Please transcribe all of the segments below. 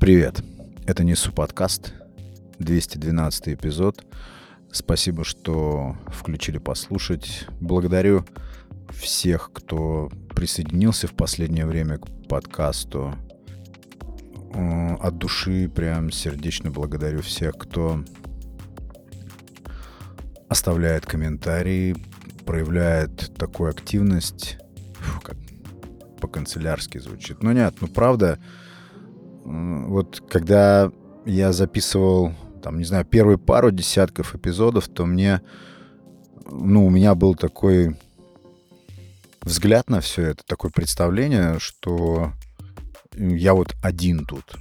Привет, это Несу подкаст, 212 эпизод. Спасибо, что включили послушать. Благодарю всех, кто присоединился в последнее время к подкасту. От души прям сердечно благодарю всех, кто оставляет комментарии, проявляет такую активность, Фу, как по-канцелярски звучит. Но нет, ну правда, вот когда я записывал, там, не знаю, первые пару десятков эпизодов, то мне, ну, у меня был такой взгляд на все это, такое представление, что я вот один тут.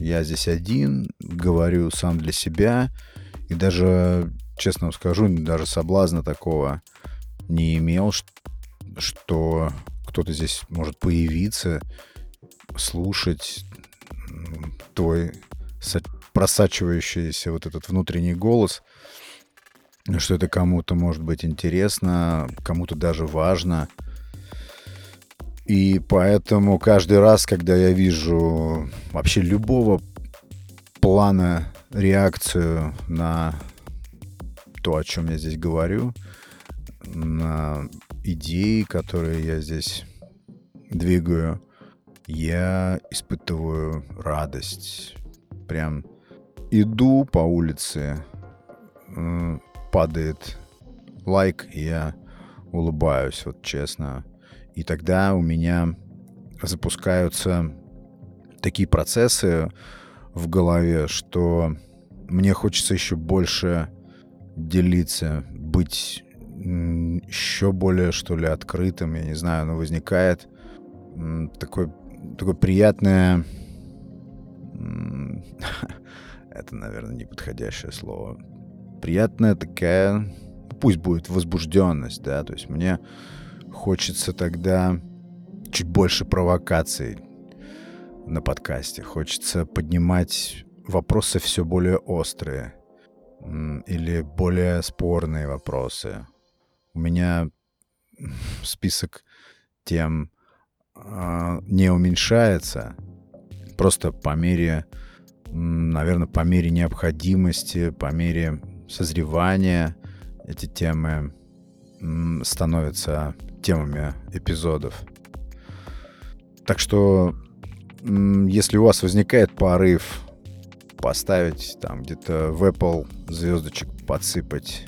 Я здесь один, говорю сам для себя, и даже, честно вам скажу, даже соблазна такого не имел, что кто-то здесь может появиться, слушать твой просачивающийся вот этот внутренний голос, что это кому-то может быть интересно, кому-то даже важно. И поэтому каждый раз, когда я вижу вообще любого плана реакцию на то, о чем я здесь говорю, на идеи, которые я здесь двигаю, я испытываю радость. Прям иду по улице, падает лайк, и я улыбаюсь, вот честно. И тогда у меня запускаются такие процессы в голове, что мне хочется еще больше делиться, быть еще более, что ли, открытым, я не знаю, но возникает такое, такое приятное... Это, наверное, неподходящее слово. Приятная такая, пусть будет возбужденность, да, то есть мне хочется тогда чуть больше провокаций на подкасте. Хочется поднимать вопросы все более острые или более спорные вопросы. У меня список тем не уменьшается, просто по мере, наверное, по мере необходимости, по мере созревания эти темы становятся темами эпизодов. Так что, если у вас возникает порыв поставить там где-то в Apple звездочек подсыпать,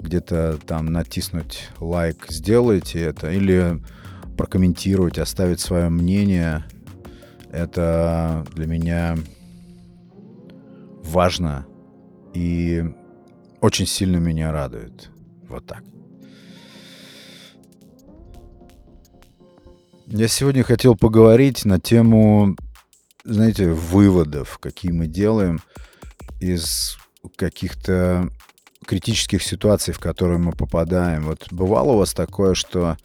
где-то там натиснуть лайк, сделайте это, или прокомментировать, оставить свое мнение. Это для меня важно и очень сильно меня радует. Вот так. Я сегодня хотел поговорить на тему, знаете, выводов, какие мы делаем из каких-то критических ситуаций, в которые мы попадаем. Вот бывало у вас такое, что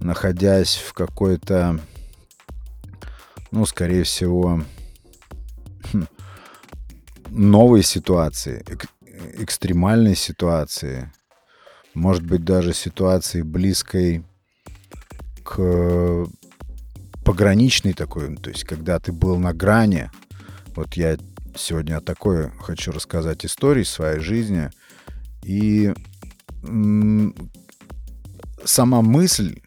находясь в какой-то, ну, скорее всего, хм, новой ситуации, экстремальной ситуации, может быть, даже ситуации близкой к пограничной такой, то есть когда ты был на грани. Вот я сегодня о такой хочу рассказать истории своей жизни. И сама мысль,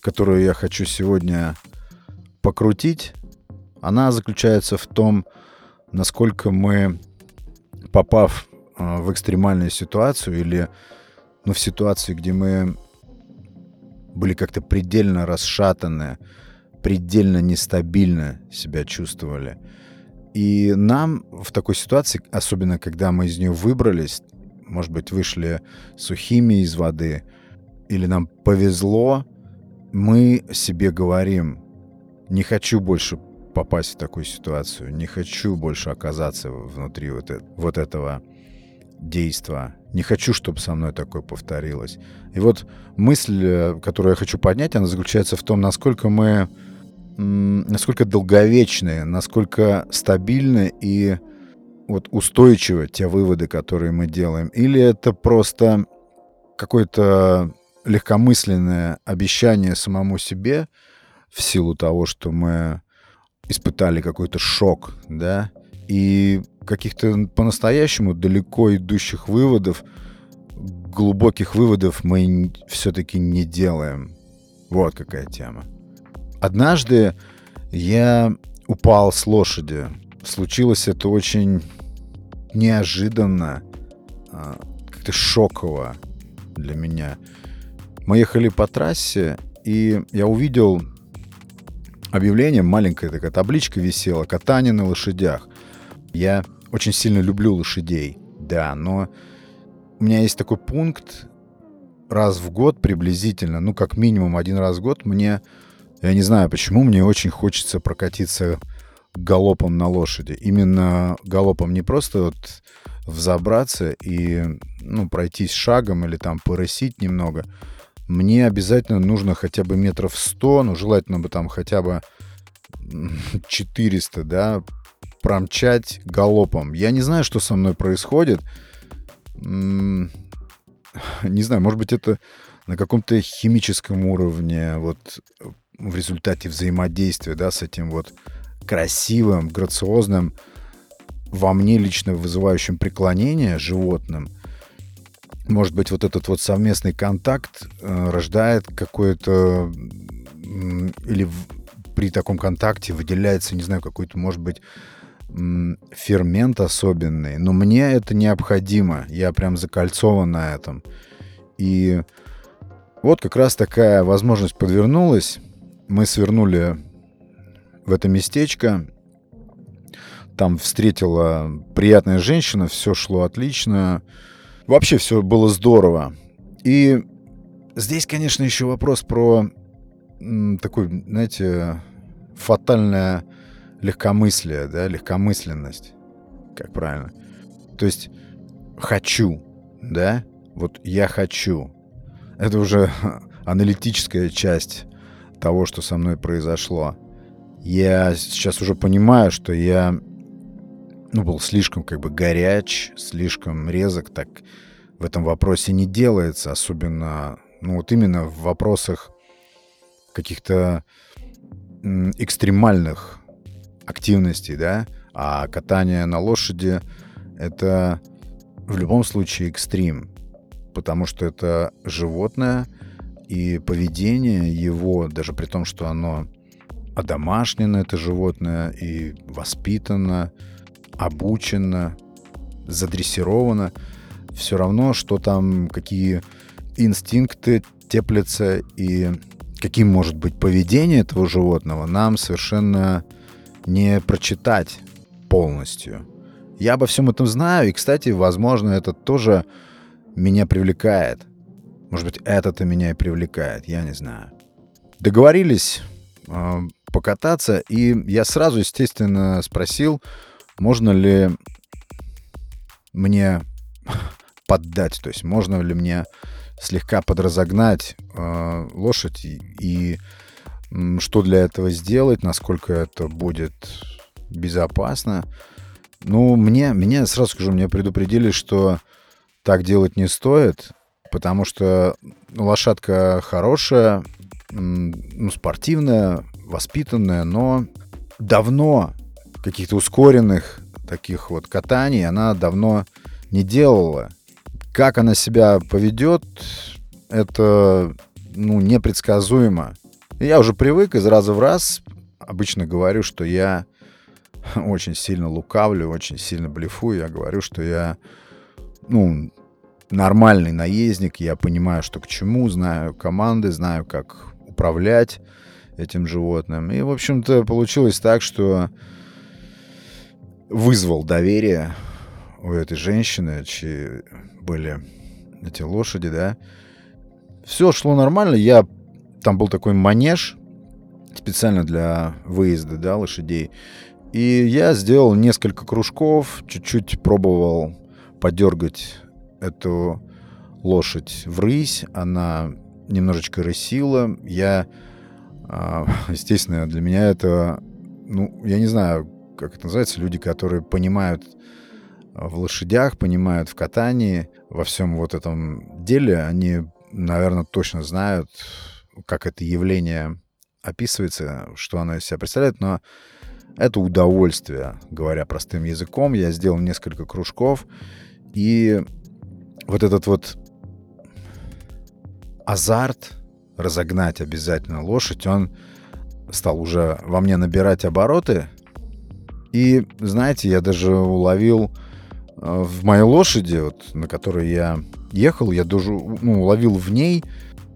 которую я хочу сегодня покрутить, она заключается в том, насколько мы, попав а, в экстремальную ситуацию или ну, в ситуацию, где мы были как-то предельно расшатаны, предельно нестабильно себя чувствовали. И нам в такой ситуации, особенно когда мы из нее выбрались, может быть, вышли сухими из воды, или нам повезло, мы себе говорим, не хочу больше попасть в такую ситуацию, не хочу больше оказаться внутри вот, это, вот этого действа. Не хочу, чтобы со мной такое повторилось. И вот мысль, э, которую я хочу поднять, она заключается в том, насколько мы, насколько долговечны, насколько стабильны и вот устойчивы те выводы, которые мы делаем. Или это просто какое-то легкомысленное обещание самому себе в силу того, что мы испытали какой-то шок, да, и каких-то по-настоящему далеко идущих выводов, глубоких выводов мы все-таки не делаем. Вот какая тема. Однажды я упал с лошади. Случилось это очень неожиданно, а, как-то шоково для меня. Мы ехали по трассе, и я увидел объявление, маленькая такая табличка висела, катание на лошадях. Я очень сильно люблю лошадей, да, но у меня есть такой пункт, раз в год приблизительно, ну, как минимум один раз в год мне, я не знаю почему, мне очень хочется прокатиться галопом на лошади. Именно галопом не просто вот взобраться и, ну, пройтись шагом или там порысить немного, мне обязательно нужно хотя бы метров 100, ну, желательно бы там хотя бы 400, да, промчать галопом. Я не знаю, что со мной происходит. Не знаю, может быть, это на каком-то химическом уровне, вот в результате взаимодействия, да, с этим вот красивым, грациозным, во мне лично вызывающим преклонение животным – может быть, вот этот вот совместный контакт э, рождает какое-то... Или в, при таком контакте выделяется, не знаю, какой-то, может быть, фермент особенный. Но мне это необходимо. Я прям закольцован на этом. И вот как раз такая возможность подвернулась. Мы свернули в это местечко. Там встретила приятная женщина, все шло отлично. Вообще все было здорово. И здесь, конечно, еще вопрос про такой, знаете, фатальное легкомыслие, да, легкомысленность. Как правильно? То есть хочу, да? Вот я хочу. Это уже аналитическая часть того, что со мной произошло. Я сейчас уже понимаю, что я ну, был слишком как бы горяч, слишком резок, так в этом вопросе не делается, особенно, ну, вот именно в вопросах каких-то экстремальных активностей, да, а катание на лошади — это в любом случае экстрим, потому что это животное, и поведение его, даже при том, что оно одомашнено, это животное, и воспитано, обучено, задрессировано, все равно, что там, какие инстинкты теплятся и каким может быть поведение этого животного, нам совершенно не прочитать полностью. Я обо всем этом знаю, и, кстати, возможно, это тоже меня привлекает. Может быть, это-то меня и привлекает, я не знаю. Договорились э, покататься, и я сразу, естественно, спросил, можно ли мне поддать, то есть можно ли мне слегка подразогнать э, лошадь и, и что для этого сделать, насколько это будет безопасно. Ну, мне, мне, сразу скажу, мне предупредили, что так делать не стоит, потому что лошадка хорошая, ну, спортивная, воспитанная, но давно каких-то ускоренных таких вот катаний она давно не делала. Как она себя поведет, это ну, непредсказуемо. Я уже привык из раза в раз обычно говорю, что я очень сильно лукавлю, очень сильно блефую. Я говорю, что я ну, нормальный наездник, я понимаю, что к чему, знаю команды, знаю, как управлять этим животным. И, в общем-то, получилось так, что вызвал доверие у этой женщины, чьи были эти лошади, да. Все шло нормально. Я там был такой манеж специально для выезда, да, лошадей. И я сделал несколько кружков, чуть-чуть пробовал подергать эту лошадь в рысь. Она немножечко рысила. Я, а, естественно, для меня это, ну, я не знаю, как это называется, люди, которые понимают в лошадях, понимают в катании, во всем вот этом деле, они, наверное, точно знают, как это явление описывается, что оно из себя представляет, но Это удовольствие, говоря простым языком. Я сделал несколько кружков, и вот этот вот азарт разогнать обязательно лошадь, он стал уже во мне набирать обороты. И, знаете, я даже уловил э, в моей лошади, вот, на которой я ехал, я даже ну, уловил в ней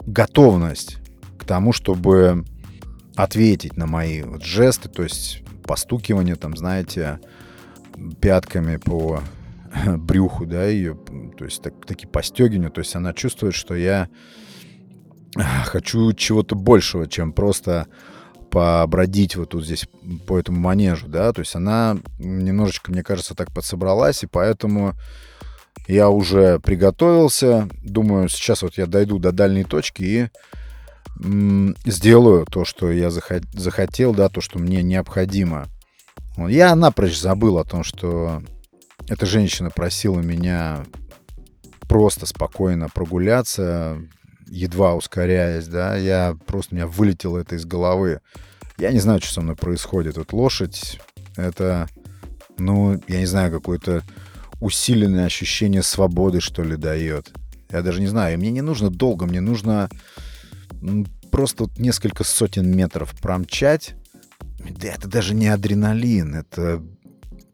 готовность к тому, чтобы ответить на мои вот жесты, то есть постукивание, там, знаете, пятками по брюху, да, ее, то есть так, такие постегивания, то есть она чувствует, что я хочу чего-то большего, чем просто побродить вот тут здесь по этому манежу, да, то есть она немножечко, мне кажется, так подсобралась, и поэтому я уже приготовился, думаю, сейчас вот я дойду до дальней точки и сделаю то, что я захотел, да, то, что мне необходимо. Я напрочь забыл о том, что эта женщина просила меня просто спокойно прогуляться, едва ускоряясь, да, я просто, у меня вылетело это из головы. Я не знаю, что со мной происходит. Вот лошадь, это, ну, я не знаю, какое-то усиленное ощущение свободы, что ли, дает. Я даже не знаю, мне не нужно долго, мне нужно просто вот несколько сотен метров промчать. Да это даже не адреналин, это,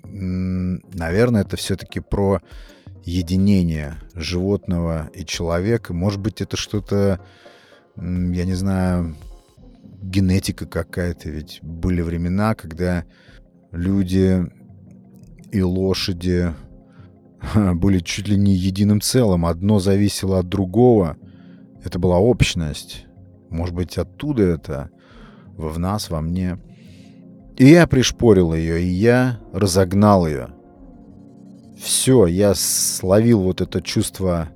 наверное, это все-таки про единение животного и человека. Может быть, это что-то, я не знаю, генетика какая-то. Ведь были времена, когда люди и лошади были чуть ли не единым целым. Одно зависело от другого. Это была общность. Может быть, оттуда это в нас, во мне. И я пришпорил ее, и я разогнал ее. Все, я словил вот это чувство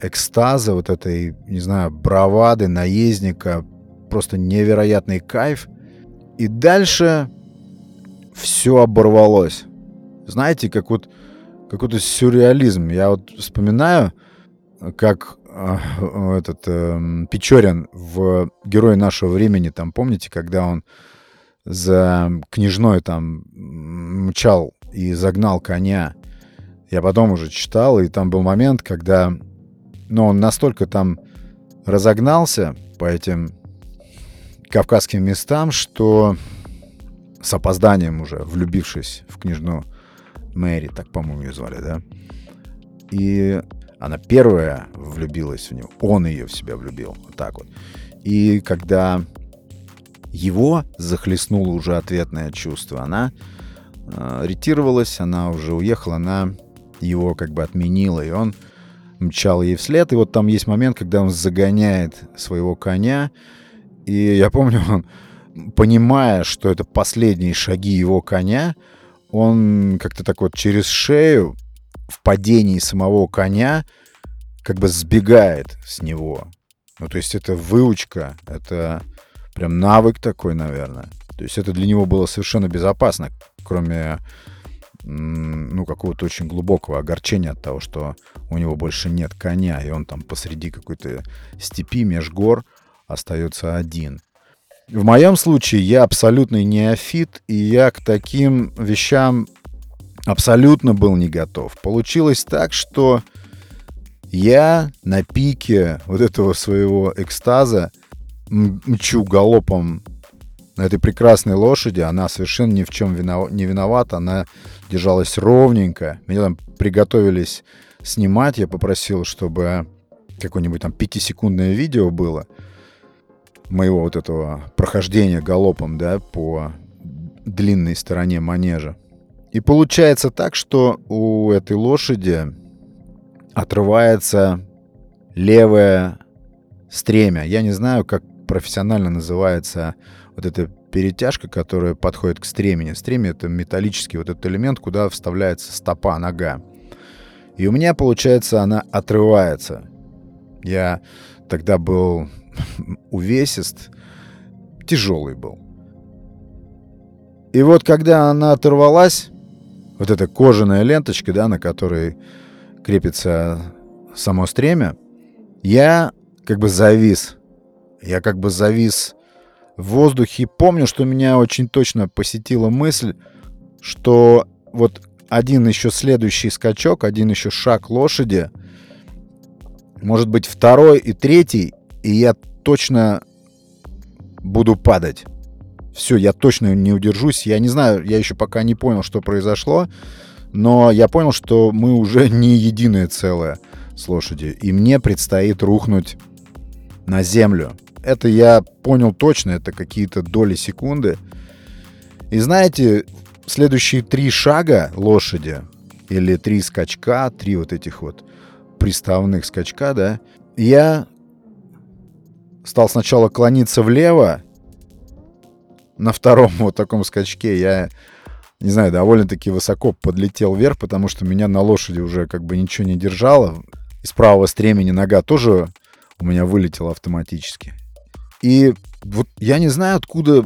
экстаза, вот этой, не знаю, бравады, наездника, просто невероятный кайф. И дальше все оборвалось. Знаете, как вот какой-то сюрреализм. Я вот вспоминаю, как э, этот э, Печорин в «Герой нашего времени», там, помните, когда он за княжной там мчал и загнал коня. Я потом уже читал, и там был момент, когда ну, он настолько там разогнался по этим кавказским местам, что с опозданием уже, влюбившись в княжну Мэри, так, по-моему, ее звали, да? И она первая влюбилась в него, он ее в себя влюбил, вот так вот. И когда его захлестнуло уже ответное чувство, она э, ретировалась, она уже уехала, она его как бы отменила, и он мчал ей вслед. И вот там есть момент, когда он загоняет своего коня, и я помню, он, понимая, что это последние шаги его коня, он как-то так вот через шею в падении самого коня как бы сбегает с него. Ну, то есть это выучка, это прям навык такой, наверное. То есть это для него было совершенно безопасно, кроме ну, какого-то очень глубокого огорчения от того, что у него больше нет коня, и он там посреди какой-то степи меж гор остается один. В моем случае я абсолютный неофит, и я к таким вещам абсолютно был не готов. Получилось так, что я на пике вот этого своего экстаза мчу галопом на этой прекрасной лошади. Она совершенно ни в чем не виновата. Она держалась ровненько. Меня там приготовились снимать. Я попросил, чтобы какое-нибудь там пятисекундное видео было моего вот этого прохождения галопом, да, по длинной стороне манежа. И получается так, что у этой лошади отрывается левое стремя. Я не знаю, как профессионально называется вот эта перетяжка, которая подходит к стремени. Стремя — это металлический вот этот элемент, куда вставляется стопа, нога. И у меня, получается, она отрывается. Я тогда был увесист, тяжелый был. И вот когда она оторвалась, вот эта кожаная ленточка, да, на которой крепится само стремя, я как бы завис. Я как бы завис в воздухе. Помню, что меня очень точно посетила мысль, что вот один еще следующий скачок, один еще шаг лошади, может быть второй и третий, и я точно буду падать. Все, я точно не удержусь. Я не знаю, я еще пока не понял, что произошло, но я понял, что мы уже не единое целое с лошадью, и мне предстоит рухнуть на землю. Это я понял точно, это какие-то доли секунды. И знаете, следующие три шага лошади, или три скачка, три вот этих вот приставных скачка, да, я стал сначала клониться влево, на втором вот таком скачке я, не знаю, довольно-таки высоко подлетел вверх, потому что меня на лошади уже как бы ничего не держало. Из правого стремени нога тоже у меня вылетела автоматически. И вот я не знаю, откуда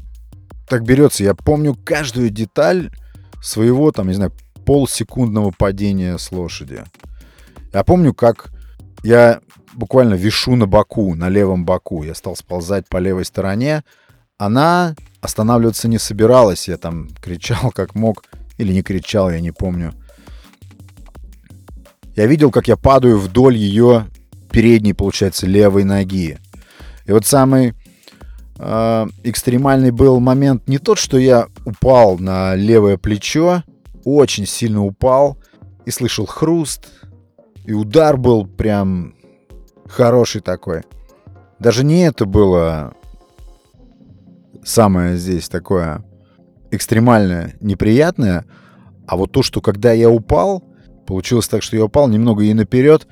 так берется. Я помню каждую деталь своего, там, не знаю, полсекундного падения с лошади. Я помню, как я буквально вишу на боку, на левом боку. Я стал сползать по левой стороне. Она останавливаться не собиралась. Я там кричал как мог. Или не кричал, я не помню. Я видел, как я падаю вдоль ее передней, получается, левой ноги. И вот самый э, экстремальный был момент не тот, что я упал на левое плечо, очень сильно упал и слышал хруст, и удар был прям хороший такой. Даже не это было самое здесь такое экстремальное, неприятное, а вот то, что когда я упал, получилось так, что я упал немного и наперед,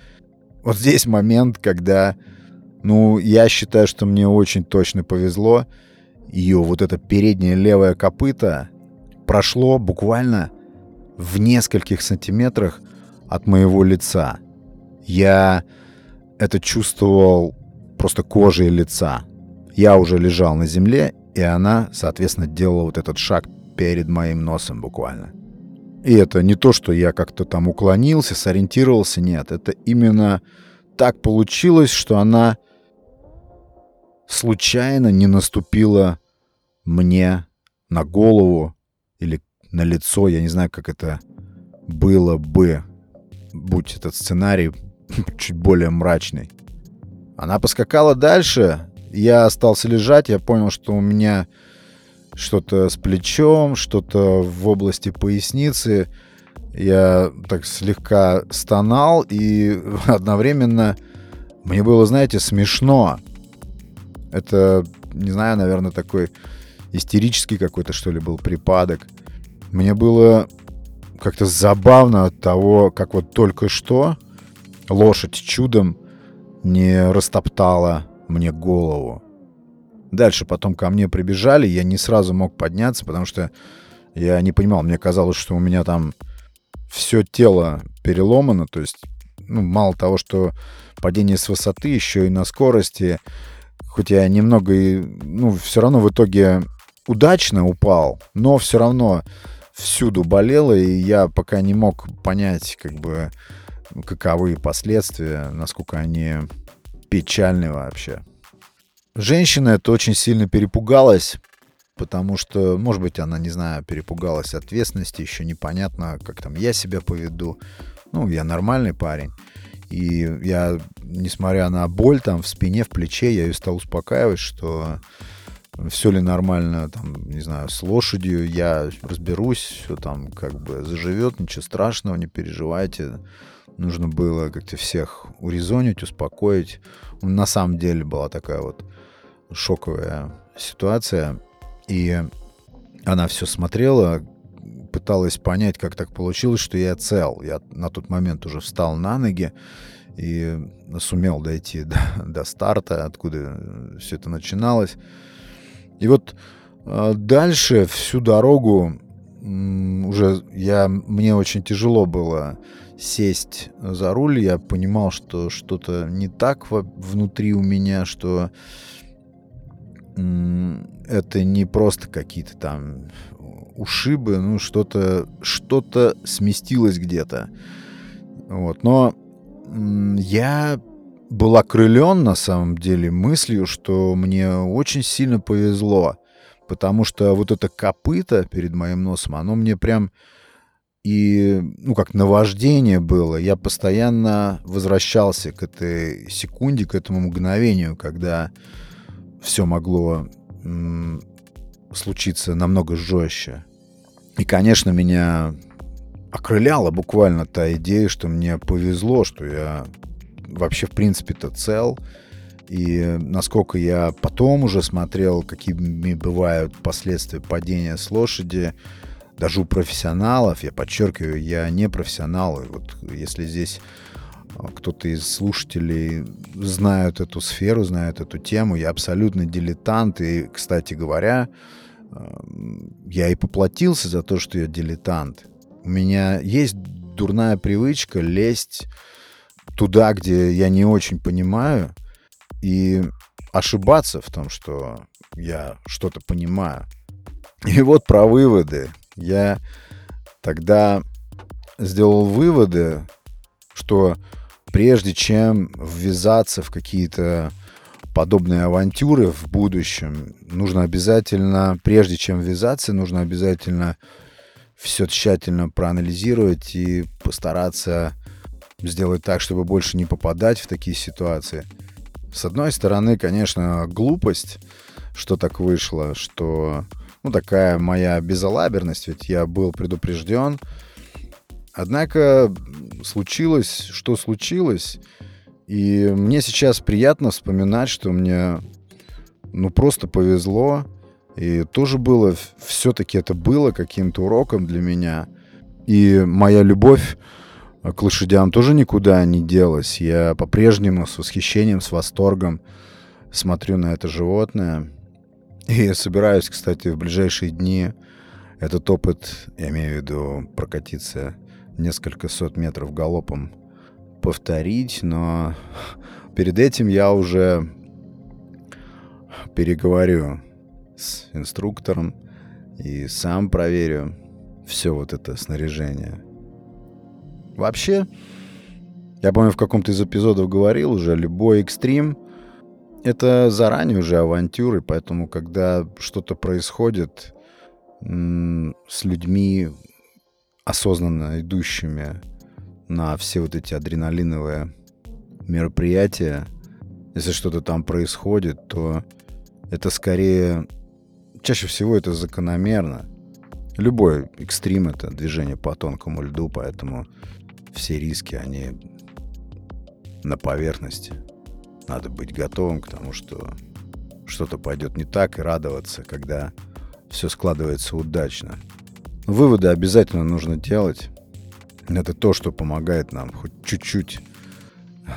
вот здесь момент, когда, ну, я считаю, что мне очень точно повезло. Ее вот это переднее левое копыто прошло буквально в нескольких сантиметрах от моего лица. Я это чувствовал просто кожей лица. Я уже лежал на земле, и она, соответственно, делала вот этот шаг перед моим носом буквально. И это не то, что я как-то там уклонился, сориентировался, нет. Это именно так получилось, что она случайно не наступила мне на голову или на лицо. Я не знаю, как это было бы, будь этот сценарий чуть более мрачный. Она поскакала дальше. Я остался лежать. Я понял, что у меня что-то с плечом, что-то в области поясницы. Я так слегка стонал, и одновременно мне было, знаете, смешно. Это, не знаю, наверное, такой истерический какой-то, что ли, был припадок. Мне было как-то забавно от того, как вот только что лошадь чудом не растоптала мне голову. Дальше потом ко мне прибежали, я не сразу мог подняться, потому что я не понимал, мне казалось, что у меня там все тело переломано, то есть ну, мало того, что падение с высоты, еще и на скорости, хоть я немного и, ну, все равно в итоге удачно упал, но все равно всюду болело, и я пока не мог понять, как бы, каковы последствия, насколько они печальны вообще. Женщина это очень сильно перепугалась, потому что, может быть, она, не знаю, перепугалась ответственности, еще непонятно, как там я себя поведу. Ну, я нормальный парень. И я, несмотря на боль там в спине, в плече, я ее стал успокаивать, что все ли нормально, там, не знаю, с лошадью, я разберусь, все там как бы заживет, ничего страшного, не переживайте. Нужно было как-то всех урезонить, успокоить. На самом деле была такая вот шоковая ситуация. И она все смотрела, пыталась понять, как так получилось, что я цел. Я на тот момент уже встал на ноги и сумел дойти до, до старта, откуда все это начиналось. И вот э, дальше всю дорогу уже я, мне очень тяжело было сесть за руль. Я понимал, что что-то не так внутри у меня, что это не просто какие-то там ушибы, ну что-то что-то сместилось где-то. Вот, но я был окрылен на самом деле мыслью, что мне очень сильно повезло, потому что вот это копыто перед моим носом, оно мне прям и, ну, как наваждение было. Я постоянно возвращался к этой секунде, к этому мгновению, когда все могло случиться намного жестче. И, конечно, меня окрыляла буквально та идея, что мне повезло, что я вообще, в принципе-то, цел. И насколько я потом уже смотрел, какими бывают последствия падения с лошади, даже у профессионалов, я подчеркиваю, я не профессионал. И вот если здесь кто-то из слушателей знает эту сферу, знает эту тему, я абсолютно дилетант. И, кстати говоря, я и поплатился за то, что я дилетант. У меня есть дурная привычка лезть туда, где я не очень понимаю, и ошибаться в том, что я что-то понимаю. И вот про выводы. Я тогда сделал выводы, что прежде чем ввязаться в какие-то подобные авантюры в будущем, нужно обязательно, прежде чем ввязаться, нужно обязательно все тщательно проанализировать и постараться сделать так, чтобы больше не попадать в такие ситуации. С одной стороны, конечно, глупость, что так вышло, что ну, такая моя безалаберность, ведь я был предупрежден. Однако случилось, что случилось, и мне сейчас приятно вспоминать, что мне ну просто повезло, и тоже было, все-таки это было каким-то уроком для меня. И моя любовь к лошадям тоже никуда не делась. Я по-прежнему с восхищением, с восторгом смотрю на это животное. И собираюсь, кстати, в ближайшие дни этот опыт, я имею в виду прокатиться несколько сот метров галопом, повторить, но перед этим я уже переговорю с инструктором и сам проверю все вот это снаряжение. Вообще, я помню, в каком-то из эпизодов говорил уже, любой экстрим — это заранее уже авантюры, поэтому, когда что-то происходит с людьми, осознанно идущими на все вот эти адреналиновые мероприятия, если что-то там происходит, то это скорее... Чаще всего это закономерно. Любой экстрим — это движение по тонкому льду, поэтому все риски, они на поверхности. Надо быть готовым к тому, что что-то пойдет не так, и радоваться, когда все складывается удачно. Выводы обязательно нужно делать. Это то, что помогает нам хоть чуть-чуть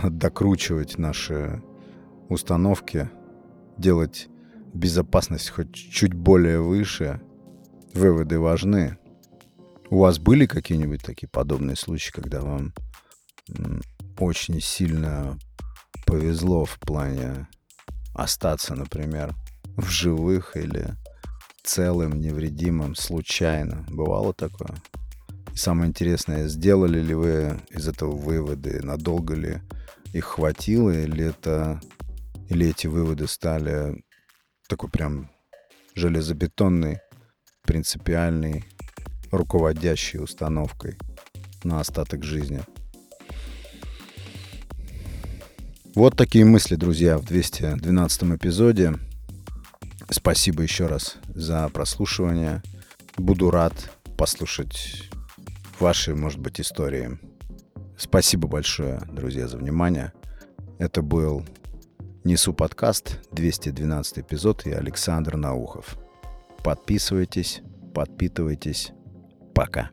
докручивать наши установки, делать безопасность хоть чуть более выше. Выводы важны. У вас были какие-нибудь такие подобные случаи, когда вам очень сильно повезло в плане остаться, например, в живых или целым, невредимым, случайно? Бывало такое? И самое интересное, сделали ли вы из этого выводы, надолго ли их хватило, или это или эти выводы стали такой прям железобетонной, принципиальной руководящей установкой на остаток жизни. Вот такие мысли, друзья, в 212 эпизоде. Спасибо еще раз за прослушивание. Буду рад послушать ваши, может быть, истории. Спасибо большое, друзья, за внимание. Это был Несу подкаст, 212 эпизод и Александр Наухов. Подписывайтесь, подпитывайтесь, Пока.